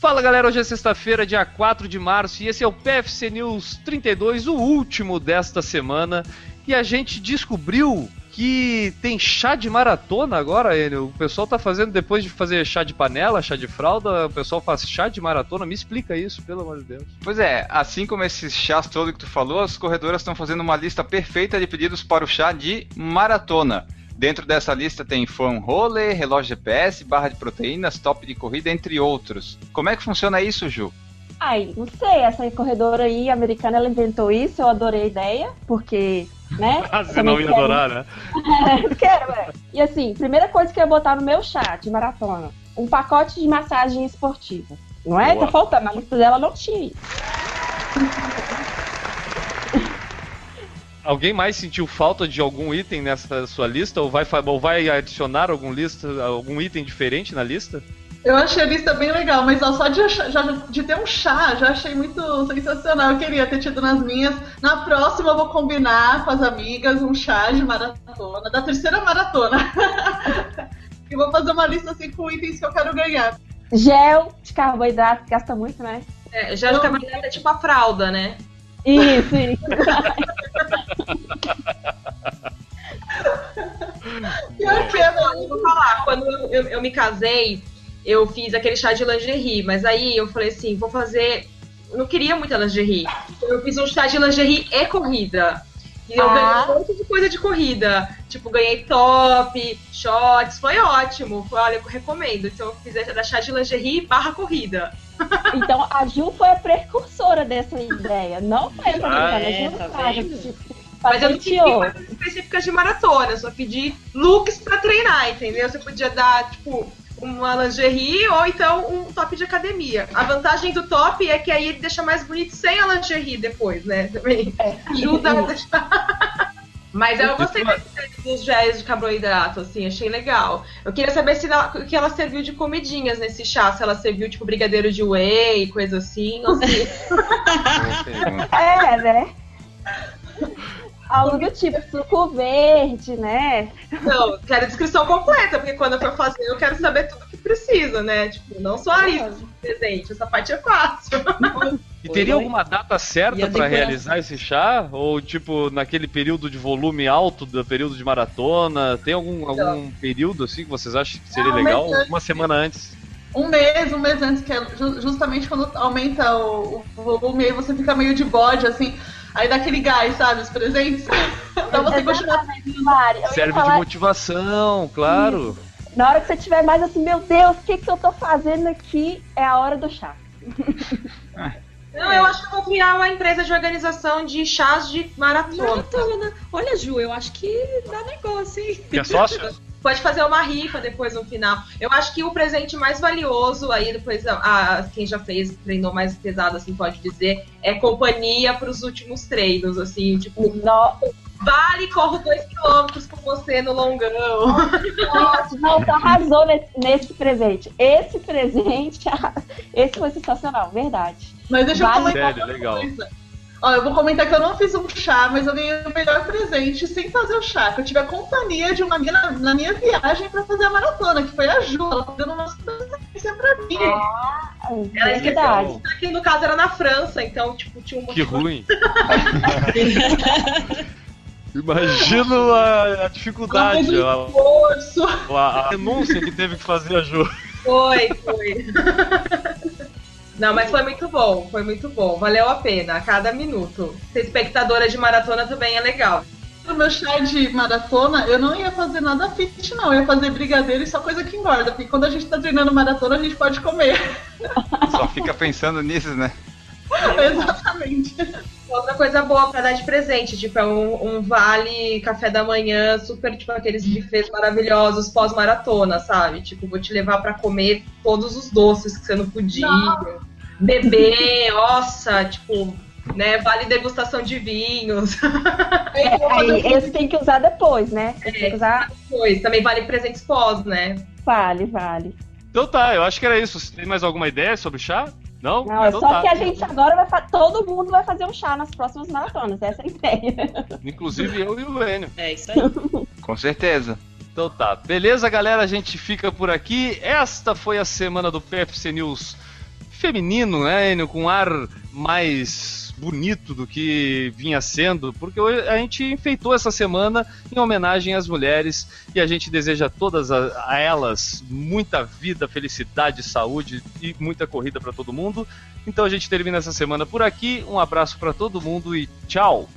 Fala galera, hoje é sexta-feira, dia 4 de março, e esse é o PFC News 32, o último desta semana. E a gente descobriu que tem chá de maratona agora, Enio. O pessoal tá fazendo, depois de fazer chá de panela, chá de fralda, o pessoal faz chá de maratona. Me explica isso, pelo amor de Deus. Pois é, assim como esses chás todos que tu falou, as corredoras estão fazendo uma lista perfeita de pedidos para o chá de maratona. Dentro dessa lista tem foam roller, relógio GPS, barra de proteínas, top de corrida, entre outros. Como é que funciona isso, Ju? Ai, não sei, essa corredora aí americana, ela inventou isso, eu adorei a ideia, porque, né? Ah, você não ia quero... adorar, né? quero, é. E assim, primeira coisa que eu ia botar no meu chat de maratona, um pacote de massagem esportiva. Não é? Boa. Tá faltando, na lista dela não tinha isso. Alguém mais sentiu falta de algum item nessa sua lista? Ou vai, ou vai adicionar algum, lista, algum item diferente na lista? Eu achei a lista bem legal, mas ó, só de, achar- já- de ter um chá, já achei muito sensacional. Eu queria ter tido nas minhas. Na próxima eu vou combinar com as amigas um chá de maratona, da terceira maratona. e vou fazer uma lista assim com itens que eu quero ganhar. Gel de carboidrato, que gasta muito, né? É, já de carboidrato é tipo a fralda, né? Isso, isso. Pior que Eu vou falar, quando eu, eu- eu me casei, eu fiz aquele chá de lingerie, mas aí eu falei assim, vou fazer. Eu não queria muita lingerie. Então eu fiz um chá de lingerie e corrida. E eu Ah. ganhei um monte de coisa de corrida. Tipo, ganhei top, shorts, foi ótimo. Foi, olha, eu recomendo. Então eu fiz da chá de lingerie barra corrida. Então a Ju foi a precursora dessa ideia. Não foi a Ah, a é, Ju tá sabe, vendo? Mas eu não pedi coisas específicas de maratona, eu só pedi looks pra treinar, entendeu? Você podia dar, tipo, uma lingerie ou então um top de academia. A vantagem do top é que aí ele deixa mais bonito sem a lingerie depois, né? Também É. ajuda a deixar. Mas eu gostei desse- dos géis de carboidrato, assim, achei legal. Eu queria saber se ela, o que ela serviu de comidinhas nesse chá, se ela serviu, tipo, brigadeiro de whey, coisa assim, ou se... É, né? Algo do tipo, suco verde, né? Não, quero a descrição completa, porque quando eu for fazer, eu quero saber tudo que precisa, né? Tipo, não só a isso presente, essa parte é fácil. E teria alguma data certa a pra decoração? realizar esse chá? Ou tipo, naquele período de volume alto do período de maratona? Tem algum, algum período assim que vocês acham que seria Não, legal? Uma semana antes. Um mês, um mês antes, que é ju- justamente quando aumenta o, o volume, aí você fica meio de bode, assim. Aí dá aquele gás, sabe? Os presentes. pra você continuar. Serve falar, de motivação, claro. Na hora que você tiver mais assim, meu Deus, o que, que eu tô fazendo aqui? É a hora do chá. Não, eu acho que eu vou criar uma empresa de organização de chás de maratona. Maratona. Olha, Ju, eu acho que dá negócio, hein? Que é sócio? Pode fazer uma rifa depois no final. Eu acho que o presente mais valioso aí, depois a, a- quem já fez, treinou mais pesado, assim, pode dizer, é companhia para os últimos treinos, assim, tipo, No- vale, corro dois quilômetros com você no longão. Nossa, não, tu arrasou nesse, nesse presente. Esse presente, esse foi sensacional, verdade. Mas deixa eu Vale. comentar Sério, legal. coisa. Ó, eu vou comentar que eu não fiz um chá, mas eu ganhei o melhor presente sem fazer o chá. Que eu tive a companhia de uma amiga na, na minha viagem pra fazer a maratona, que foi a Ju. Ela tá dando uma assistência pra mim. Ela É esqueceu que no caso era na França, então, tipo, tinha um Que ruim. Imagino a, a dificuldade, a, Esforço. a, a renúncia que teve que fazer a Ju. Foi, foi. Não, mas foi muito bom, foi muito bom. Valeu a pena, a cada minuto. Ser espectadora de maratona também é legal. No meu chá de maratona, eu não ia fazer nada fit, não. Eu ia fazer brigadeiro e só coisa que engorda. Porque quando a gente tá treinando maratona, a gente pode comer. Só fica pensando nisso, né? Exatamente. Outra coisa boa pra dar de presente, tipo, é um, um vale café da manhã, super, tipo, aqueles buffets maravilhosos pós-maratona, sabe? Tipo, vou te levar pra comer todos os doces que você não podia. Beber, nossa, tipo, né? Vale degustação de vinhos. Aí, esse tem que usar depois, né? Tem que usar. Pois, também vale presentes pós, né? Vale, vale. Então tá, eu acho que era isso. Você tem mais alguma ideia sobre chá? Não? Não, é então só tá. que a gente agora vai fa- todo mundo vai fazer um chá nas próximas maratonas, essa é a ideia. Inclusive eu e o Enio. É isso aí. Com certeza. Então tá. Beleza, galera? A gente fica por aqui. Esta foi a semana do PFC News feminino, né, Enio? Com um ar mais bonito do que vinha sendo, porque a gente enfeitou essa semana em homenagem às mulheres e a gente deseja a todas a, a elas muita vida, felicidade, saúde e muita corrida para todo mundo. Então a gente termina essa semana por aqui. Um abraço para todo mundo e tchau.